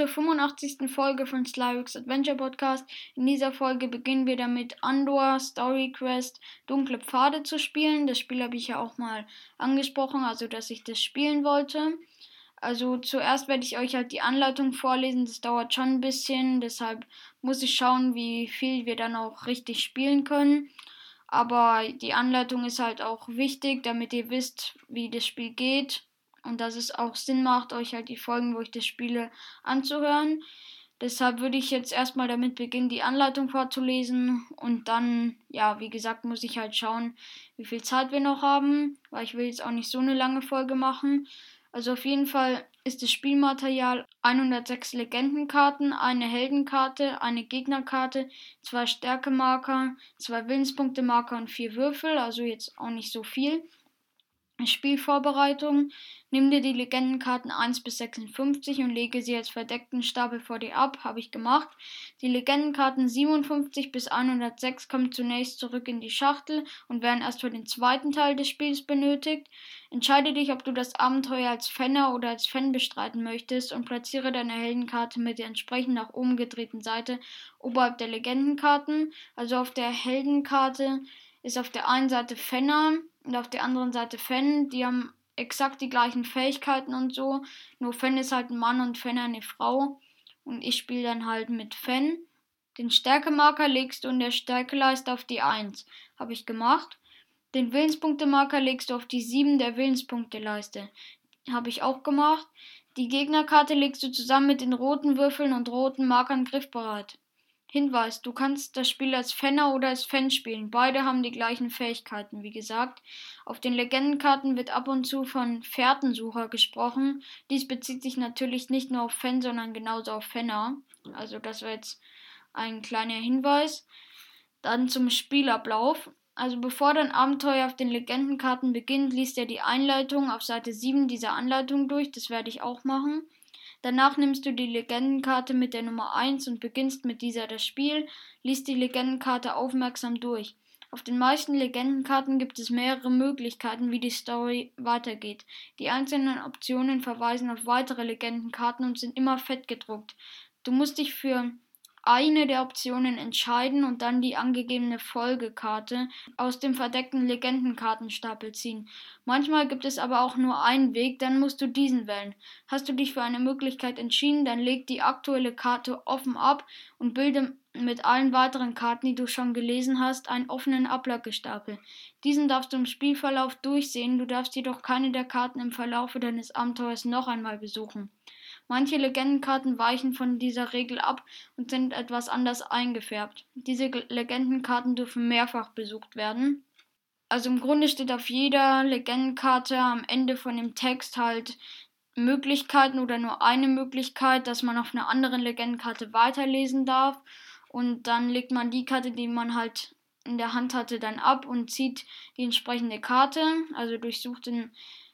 zur 85. Folge von Slyrix Adventure Podcast. In dieser Folge beginnen wir damit, Andor Story Quest Dunkle Pfade zu spielen. Das Spiel habe ich ja auch mal angesprochen, also dass ich das spielen wollte. Also zuerst werde ich euch halt die Anleitung vorlesen, das dauert schon ein bisschen, deshalb muss ich schauen, wie viel wir dann auch richtig spielen können. Aber die Anleitung ist halt auch wichtig, damit ihr wisst, wie das Spiel geht und dass es auch Sinn macht, euch halt die Folgen, wo ich das spiele, anzuhören. Deshalb würde ich jetzt erstmal damit beginnen, die Anleitung vorzulesen und dann, ja, wie gesagt, muss ich halt schauen, wie viel Zeit wir noch haben, weil ich will jetzt auch nicht so eine lange Folge machen. Also auf jeden Fall ist das Spielmaterial 106 Legendenkarten, eine Heldenkarte, eine Gegnerkarte, zwei Stärkemarker, zwei Willenspunktemarker und vier Würfel, also jetzt auch nicht so viel. Spielvorbereitung. Nimm dir die Legendenkarten 1 bis 56 und lege sie als verdeckten Stapel vor dir ab. Habe ich gemacht. Die Legendenkarten 57 bis 106 kommen zunächst zurück in die Schachtel und werden erst für den zweiten Teil des Spiels benötigt. Entscheide dich, ob du das Abenteuer als Fenner oder als Fan bestreiten möchtest und platziere deine Heldenkarte mit der entsprechend nach oben gedrehten Seite oberhalb der Legendenkarten. Also auf der Heldenkarte ist auf der einen Seite Fenner und auf der anderen Seite Fan. Die haben exakt die gleichen Fähigkeiten und so. Nur Fan ist halt ein Mann und Fan eine Frau. Und ich spiele dann halt mit Fan. Den Stärkemarker legst du in der Stärkeleiste auf die 1. Habe ich gemacht. Den Willenspunktemarker legst du auf die 7 der Willenspunkteleiste. Habe ich auch gemacht. Die Gegnerkarte legst du zusammen mit den roten Würfeln und roten Markern griffbereit. Hinweis, du kannst das Spiel als Fenner oder als Fan spielen. Beide haben die gleichen Fähigkeiten, wie gesagt. Auf den Legendenkarten wird ab und zu von Fährtensucher gesprochen. Dies bezieht sich natürlich nicht nur auf Fan, sondern genauso auf Fenner. Also das war jetzt ein kleiner Hinweis. Dann zum Spielablauf. Also bevor dein Abenteuer auf den Legendenkarten beginnt, liest er die Einleitung auf Seite 7 dieser Anleitung durch. Das werde ich auch machen. Danach nimmst du die Legendenkarte mit der Nummer 1 und beginnst mit dieser das Spiel, liest die Legendenkarte aufmerksam durch. Auf den meisten Legendenkarten gibt es mehrere Möglichkeiten, wie die Story weitergeht. Die einzelnen Optionen verweisen auf weitere Legendenkarten und sind immer fett gedruckt. Du musst dich für eine der Optionen entscheiden und dann die angegebene Folgekarte aus dem verdeckten Legendenkartenstapel ziehen. Manchmal gibt es aber auch nur einen Weg, dann musst du diesen wählen. Hast du dich für eine Möglichkeit entschieden, dann leg die aktuelle Karte offen ab und bilde mit allen weiteren Karten, die du schon gelesen hast, einen offenen Ablagestapel. Diesen darfst du im Spielverlauf durchsehen, du darfst jedoch keine der Karten im Verlaufe deines Abenteuers noch einmal besuchen. Manche Legendenkarten weichen von dieser Regel ab und sind etwas anders eingefärbt. Diese Legendenkarten dürfen mehrfach besucht werden. Also im Grunde steht auf jeder Legendenkarte am Ende von dem Text halt Möglichkeiten oder nur eine Möglichkeit, dass man auf einer anderen Legendenkarte weiterlesen darf. Und dann legt man die Karte, die man halt in der Hand hatte, dann ab und zieht die entsprechende Karte. Also durchsucht den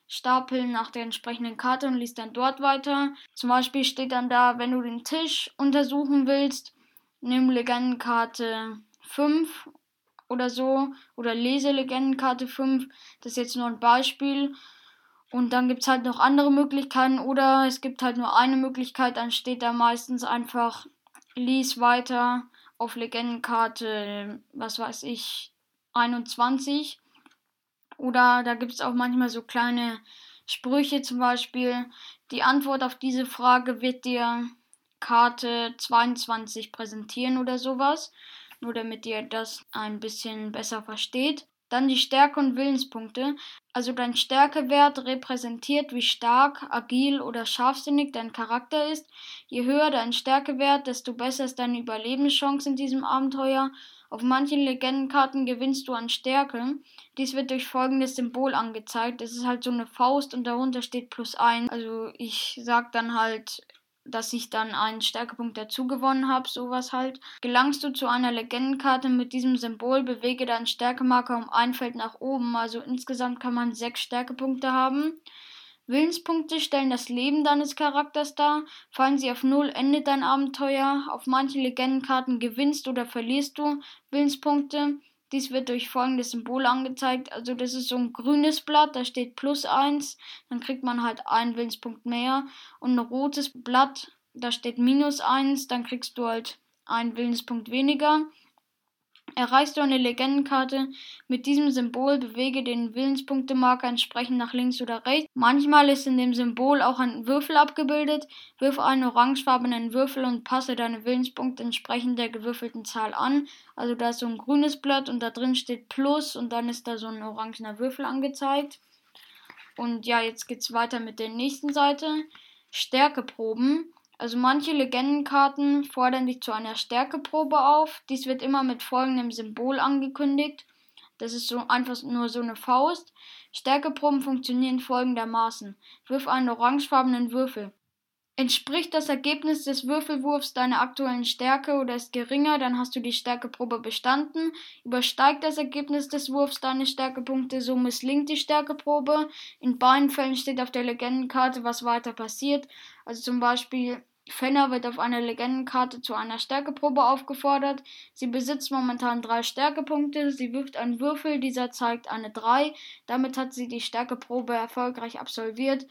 Stapel nach der entsprechenden Karte und liest dann dort weiter. Zum Beispiel steht dann da, wenn du den Tisch untersuchen willst, nimm Legendenkarte 5 oder so oder lese Legendenkarte 5. Das ist jetzt nur ein Beispiel. Und dann gibt es halt noch andere Möglichkeiten oder es gibt halt nur eine Möglichkeit, dann steht da meistens einfach lies weiter auf Legendenkarte, was weiß ich, 21. Oder da gibt es auch manchmal so kleine Sprüche, zum Beispiel, die Antwort auf diese Frage wird dir Karte 22 präsentieren oder sowas. Nur damit ihr das ein bisschen besser versteht. Dann die Stärke und Willenspunkte. Also dein Stärkewert repräsentiert, wie stark, agil oder scharfsinnig dein Charakter ist. Je höher dein Stärkewert, desto besser ist deine Überlebenschance in diesem Abenteuer. Auf manchen Legendenkarten gewinnst du an Stärke. Dies wird durch folgendes Symbol angezeigt. Es ist halt so eine Faust und darunter steht plus 1. Also ich sag dann halt dass ich dann einen Stärkepunkt dazu gewonnen habe, sowas halt. Gelangst du zu einer Legendenkarte mit diesem Symbol, bewege deinen Stärkemarker um ein Feld nach oben. Also insgesamt kann man sechs Stärkepunkte haben. Willenspunkte stellen das Leben deines Charakters dar. Fallen sie auf Null, endet dein Abenteuer. Auf manchen Legendenkarten gewinnst oder verlierst du Willenspunkte. Dies wird durch folgendes Symbol angezeigt. Also das ist so ein grünes Blatt, da steht plus 1, dann kriegt man halt einen Willenspunkt mehr. Und ein rotes Blatt, da steht minus 1, dann kriegst du halt einen Willenspunkt weniger. Erreichst du eine Legendenkarte mit diesem Symbol, bewege den Willenspunktemarker entsprechend nach links oder rechts. Manchmal ist in dem Symbol auch ein Würfel abgebildet. Wirf einen orangefarbenen Würfel und passe deine Willenspunkte entsprechend der gewürfelten Zahl an. Also da ist so ein grünes Blatt und da drin steht Plus und dann ist da so ein orangener Würfel angezeigt. Und ja, jetzt geht's weiter mit der nächsten Seite. Stärkeproben. Also manche Legendenkarten fordern dich zu einer Stärkeprobe auf. Dies wird immer mit folgendem Symbol angekündigt. Das ist so einfach nur so eine Faust. Stärkeproben funktionieren folgendermaßen. Wirf einen orangefarbenen Würfel. Entspricht das Ergebnis des Würfelwurfs deiner aktuellen Stärke oder ist geringer, dann hast du die Stärkeprobe bestanden. Übersteigt das Ergebnis des Wurfs deine Stärkepunkte, so misslingt die Stärkeprobe. In beiden Fällen steht auf der Legendenkarte, was weiter passiert. Also zum Beispiel Fenner wird auf einer Legendenkarte zu einer Stärkeprobe aufgefordert. Sie besitzt momentan drei Stärkepunkte. Sie wirft einen Würfel, dieser zeigt eine 3. Damit hat sie die Stärkeprobe erfolgreich absolviert.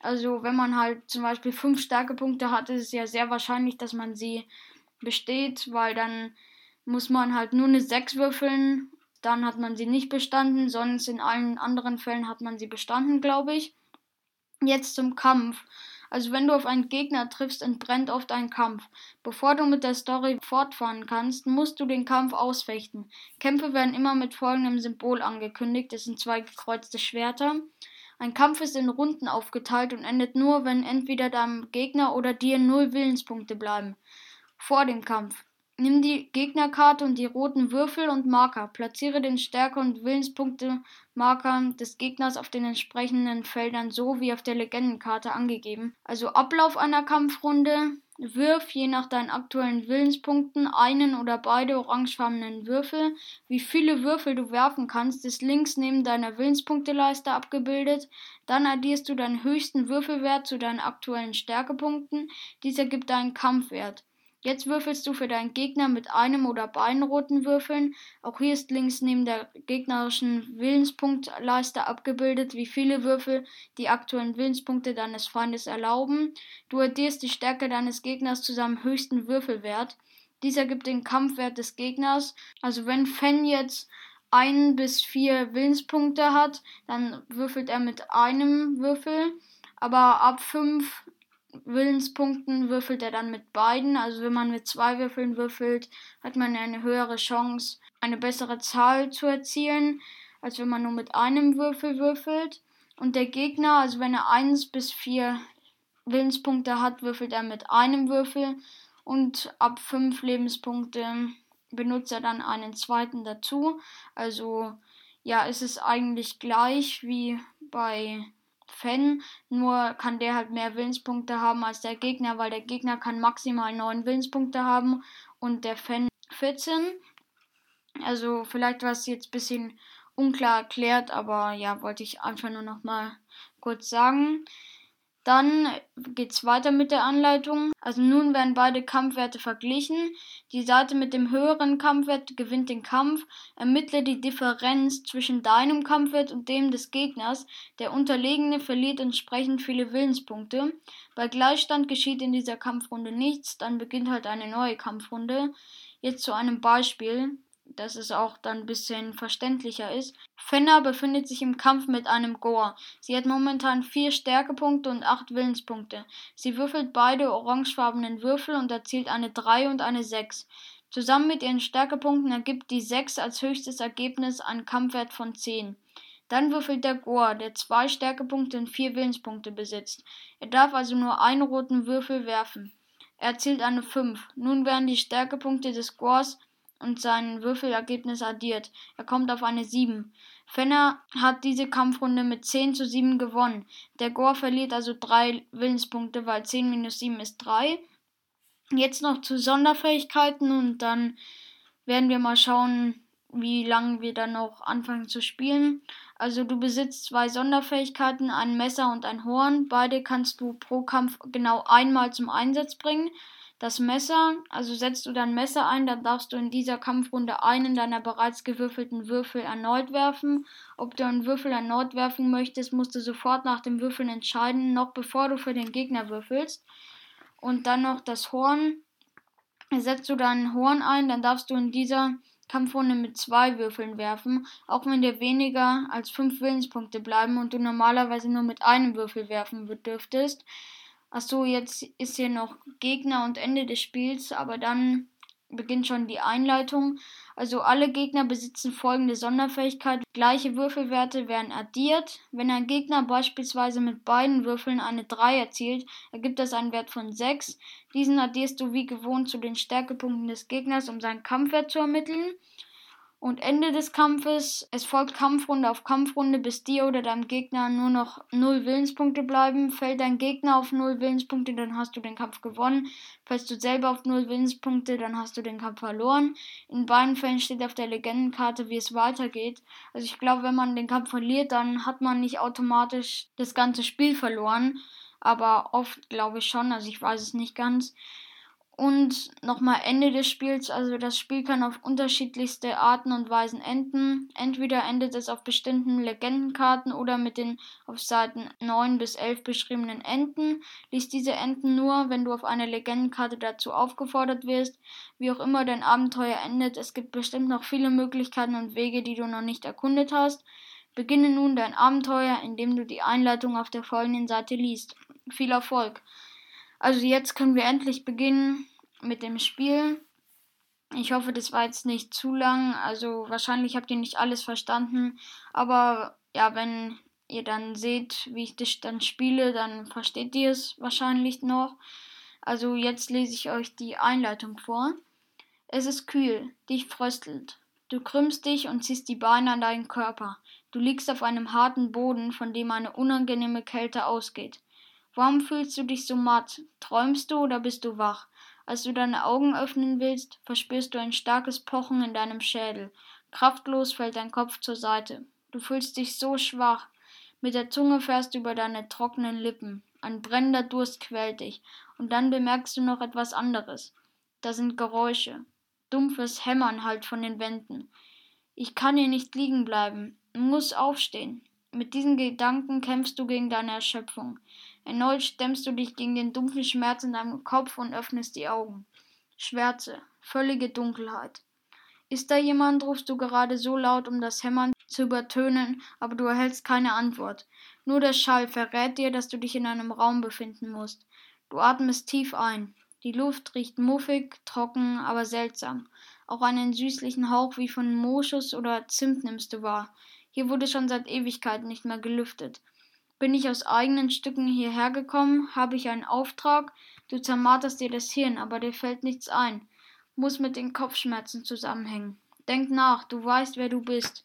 Also wenn man halt zum Beispiel fünf Stärkepunkte hat, ist es ja sehr wahrscheinlich, dass man sie besteht, weil dann muss man halt nur eine 6 würfeln. Dann hat man sie nicht bestanden, sonst in allen anderen Fällen hat man sie bestanden, glaube ich. Jetzt zum Kampf. Also wenn du auf einen Gegner triffst, entbrennt oft ein Kampf. Bevor du mit der Story fortfahren kannst, musst du den Kampf ausfechten. Kämpfe werden immer mit folgendem Symbol angekündigt. Das sind zwei gekreuzte Schwerter. Ein Kampf ist in Runden aufgeteilt und endet nur, wenn entweder deinem Gegner oder dir null Willenspunkte bleiben. Vor dem Kampf. Nimm die Gegnerkarte und die roten Würfel und Marker. Platziere den Stärke- und Willenspunkte-Marker des Gegners auf den entsprechenden Feldern so wie auf der Legendenkarte angegeben. Also Ablauf einer Kampfrunde. Wirf je nach deinen aktuellen Willenspunkten einen oder beide orangefarbenen Würfel. Wie viele Würfel du werfen kannst, ist links neben deiner Willenspunkteleiste abgebildet. Dann addierst du deinen höchsten Würfelwert zu deinen aktuellen Stärkepunkten. Dieser gibt deinen Kampfwert. Jetzt würfelst du für deinen Gegner mit einem oder beiden roten Würfeln. Auch hier ist links neben der gegnerischen Willenspunktleiste abgebildet, wie viele Würfel die aktuellen Willenspunkte deines Feindes erlauben. Du addierst die Stärke deines Gegners zu seinem höchsten Würfelwert. Dieser gibt den Kampfwert des Gegners. Also wenn Fen jetzt ein bis vier Willenspunkte hat, dann würfelt er mit einem Würfel. Aber ab fünf Willenspunkten würfelt er dann mit beiden. Also wenn man mit zwei Würfeln würfelt, hat man eine höhere Chance, eine bessere Zahl zu erzielen, als wenn man nur mit einem Würfel würfelt. Und der Gegner, also wenn er eins bis vier Willenspunkte hat, würfelt er mit einem Würfel. Und ab fünf Lebenspunkte benutzt er dann einen zweiten dazu. Also ja, ist es eigentlich gleich wie bei Fan, nur kann der halt mehr Willenspunkte haben als der Gegner, weil der Gegner kann maximal 9 Willenspunkte haben und der Fan 14. Also vielleicht war es jetzt ein bisschen unklar erklärt, aber ja, wollte ich einfach nur noch mal kurz sagen. Dann geht es weiter mit der Anleitung. Also nun werden beide Kampfwerte verglichen. Die Seite mit dem höheren Kampfwert gewinnt den Kampf. Ermittle die Differenz zwischen deinem Kampfwert und dem des Gegners. Der Unterlegene verliert entsprechend viele Willenspunkte. Bei Gleichstand geschieht in dieser Kampfrunde nichts. Dann beginnt halt eine neue Kampfrunde. Jetzt zu einem Beispiel dass es auch dann ein bisschen verständlicher ist. Fenner befindet sich im Kampf mit einem Gore. Sie hat momentan vier Stärkepunkte und acht Willenspunkte. Sie würfelt beide orangefarbenen Würfel und erzielt eine 3 und eine 6. Zusammen mit ihren Stärkepunkten ergibt die 6 als höchstes Ergebnis einen Kampfwert von 10. Dann würfelt der Gore, der zwei Stärkepunkte und vier Willenspunkte besitzt. Er darf also nur einen roten Würfel werfen. Er erzielt eine 5. Nun werden die Stärkepunkte des Gores und sein Würfelergebnis addiert. Er kommt auf eine 7. Fenner hat diese Kampfrunde mit 10 zu 7 gewonnen. Der Gore verliert also 3 Willenspunkte, weil 10 minus 7 ist 3. Jetzt noch zu Sonderfähigkeiten und dann werden wir mal schauen, wie lange wir dann noch anfangen zu spielen. Also du besitzt zwei Sonderfähigkeiten, ein Messer und ein Horn. Beide kannst du pro Kampf genau einmal zum Einsatz bringen. Das Messer, also setzt du dein Messer ein, dann darfst du in dieser Kampfrunde einen deiner bereits gewürfelten Würfel erneut werfen. Ob du einen Würfel erneut werfen möchtest, musst du sofort nach dem Würfeln entscheiden, noch bevor du für den Gegner würfelst. Und dann noch das Horn. Setzt du dein Horn ein, dann darfst du in dieser Kampfrunde mit zwei Würfeln werfen, auch wenn dir weniger als fünf Willenspunkte bleiben und du normalerweise nur mit einem Würfel werfen dürftest. Achso, jetzt ist hier noch Gegner und Ende des Spiels, aber dann beginnt schon die Einleitung. Also alle Gegner besitzen folgende Sonderfähigkeit. Gleiche Würfelwerte werden addiert. Wenn ein Gegner beispielsweise mit beiden Würfeln eine 3 erzielt, ergibt das einen Wert von 6. Diesen addierst du wie gewohnt zu den Stärkepunkten des Gegners, um seinen Kampfwert zu ermitteln. Und Ende des Kampfes, es folgt Kampfrunde auf Kampfrunde, bis dir oder deinem Gegner nur noch 0 Willenspunkte bleiben. Fällt dein Gegner auf 0 Willenspunkte, dann hast du den Kampf gewonnen. Fällst du selber auf 0 Willenspunkte, dann hast du den Kampf verloren. In beiden Fällen steht auf der Legendenkarte, wie es weitergeht. Also ich glaube, wenn man den Kampf verliert, dann hat man nicht automatisch das ganze Spiel verloren. Aber oft glaube ich schon, also ich weiß es nicht ganz. Und nochmal Ende des Spiels. Also das Spiel kann auf unterschiedlichste Arten und Weisen enden. Entweder endet es auf bestimmten Legendenkarten oder mit den auf Seiten 9 bis 11 beschriebenen Enden. Lies diese Enden nur, wenn du auf einer Legendenkarte dazu aufgefordert wirst. Wie auch immer dein Abenteuer endet, es gibt bestimmt noch viele Möglichkeiten und Wege, die du noch nicht erkundet hast. Beginne nun dein Abenteuer, indem du die Einleitung auf der folgenden Seite liest. Viel Erfolg! Also jetzt können wir endlich beginnen mit dem Spiel. Ich hoffe, das war jetzt nicht zu lang. Also wahrscheinlich habt ihr nicht alles verstanden. Aber ja, wenn ihr dann seht, wie ich das dann spiele, dann versteht ihr es wahrscheinlich noch. Also jetzt lese ich euch die Einleitung vor. Es ist kühl, dich fröstelt. Du krümmst dich und ziehst die Beine an deinen Körper. Du liegst auf einem harten Boden, von dem eine unangenehme Kälte ausgeht. Warum fühlst du dich so matt? Träumst du oder bist du wach? Als du deine Augen öffnen willst, verspürst du ein starkes Pochen in deinem Schädel. Kraftlos fällt dein Kopf zur Seite. Du fühlst dich so schwach. Mit der Zunge fährst du über deine trockenen Lippen. Ein brennender Durst quält dich. Und dann bemerkst du noch etwas anderes. Da sind Geräusche. Dumpfes Hämmern halt von den Wänden. Ich kann hier nicht liegen bleiben. Muss aufstehen. Mit diesen Gedanken kämpfst du gegen deine Erschöpfung. Erneut stemmst du dich gegen den dumpfen Schmerz in deinem Kopf und öffnest die Augen. Schwärze, völlige Dunkelheit. Ist da jemand, rufst du gerade so laut, um das Hämmern zu übertönen, aber du erhältst keine Antwort. Nur der Schall verrät dir, dass du dich in einem Raum befinden musst. Du atmest tief ein. Die Luft riecht muffig, trocken, aber seltsam. Auch einen süßlichen Hauch wie von Moschus oder Zimt nimmst du wahr. Hier wurde schon seit Ewigkeiten nicht mehr gelüftet. Bin ich aus eigenen Stücken hierher gekommen? Habe ich einen Auftrag? Du zermarterst dir das Hirn, aber dir fällt nichts ein. Muss mit den Kopfschmerzen zusammenhängen. Denk nach, du weißt, wer du bist.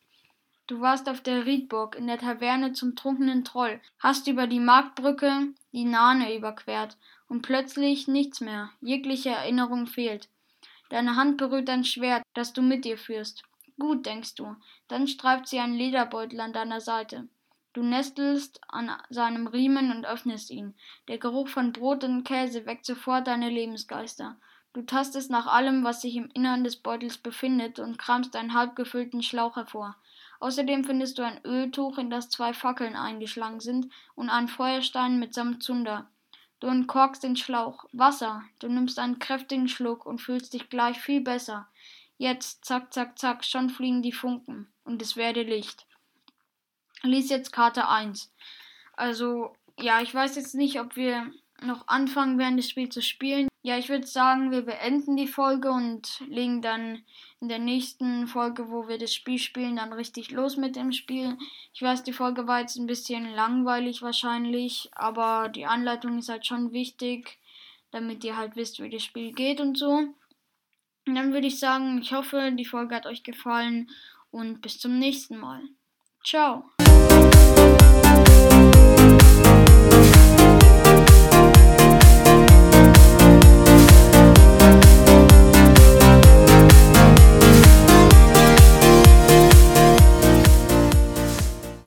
Du warst auf der Riedburg, in der Taverne zum trunkenen Troll, hast über die Marktbrücke die Nahne überquert, und plötzlich nichts mehr, jegliche Erinnerung fehlt. Deine Hand berührt ein Schwert, das du mit dir führst. Gut, denkst du, dann streift sie einen Lederbeutel an deiner Seite. Du nestelst an seinem Riemen und öffnest ihn. Der Geruch von Brot und Käse weckt sofort deine Lebensgeister. Du tastest nach allem, was sich im Innern des Beutels befindet, und kramst einen halb gefüllten Schlauch hervor. Außerdem findest du ein Öltuch, in das zwei Fackeln eingeschlagen sind, und einen Feuerstein mitsamt Zunder. Du entkorkst den Schlauch. Wasser. Du nimmst einen kräftigen Schluck und fühlst dich gleich viel besser. Jetzt, zack, zack, zack, schon fliegen die Funken, und es werde Licht lies jetzt Karte 1. Also, ja, ich weiß jetzt nicht, ob wir noch anfangen werden, das Spiel zu spielen. Ja, ich würde sagen, wir beenden die Folge und legen dann in der nächsten Folge, wo wir das Spiel spielen, dann richtig los mit dem Spiel. Ich weiß, die Folge war jetzt ein bisschen langweilig wahrscheinlich, aber die Anleitung ist halt schon wichtig, damit ihr halt wisst, wie das Spiel geht und so. Und dann würde ich sagen, ich hoffe, die Folge hat euch gefallen und bis zum nächsten Mal. Ciao.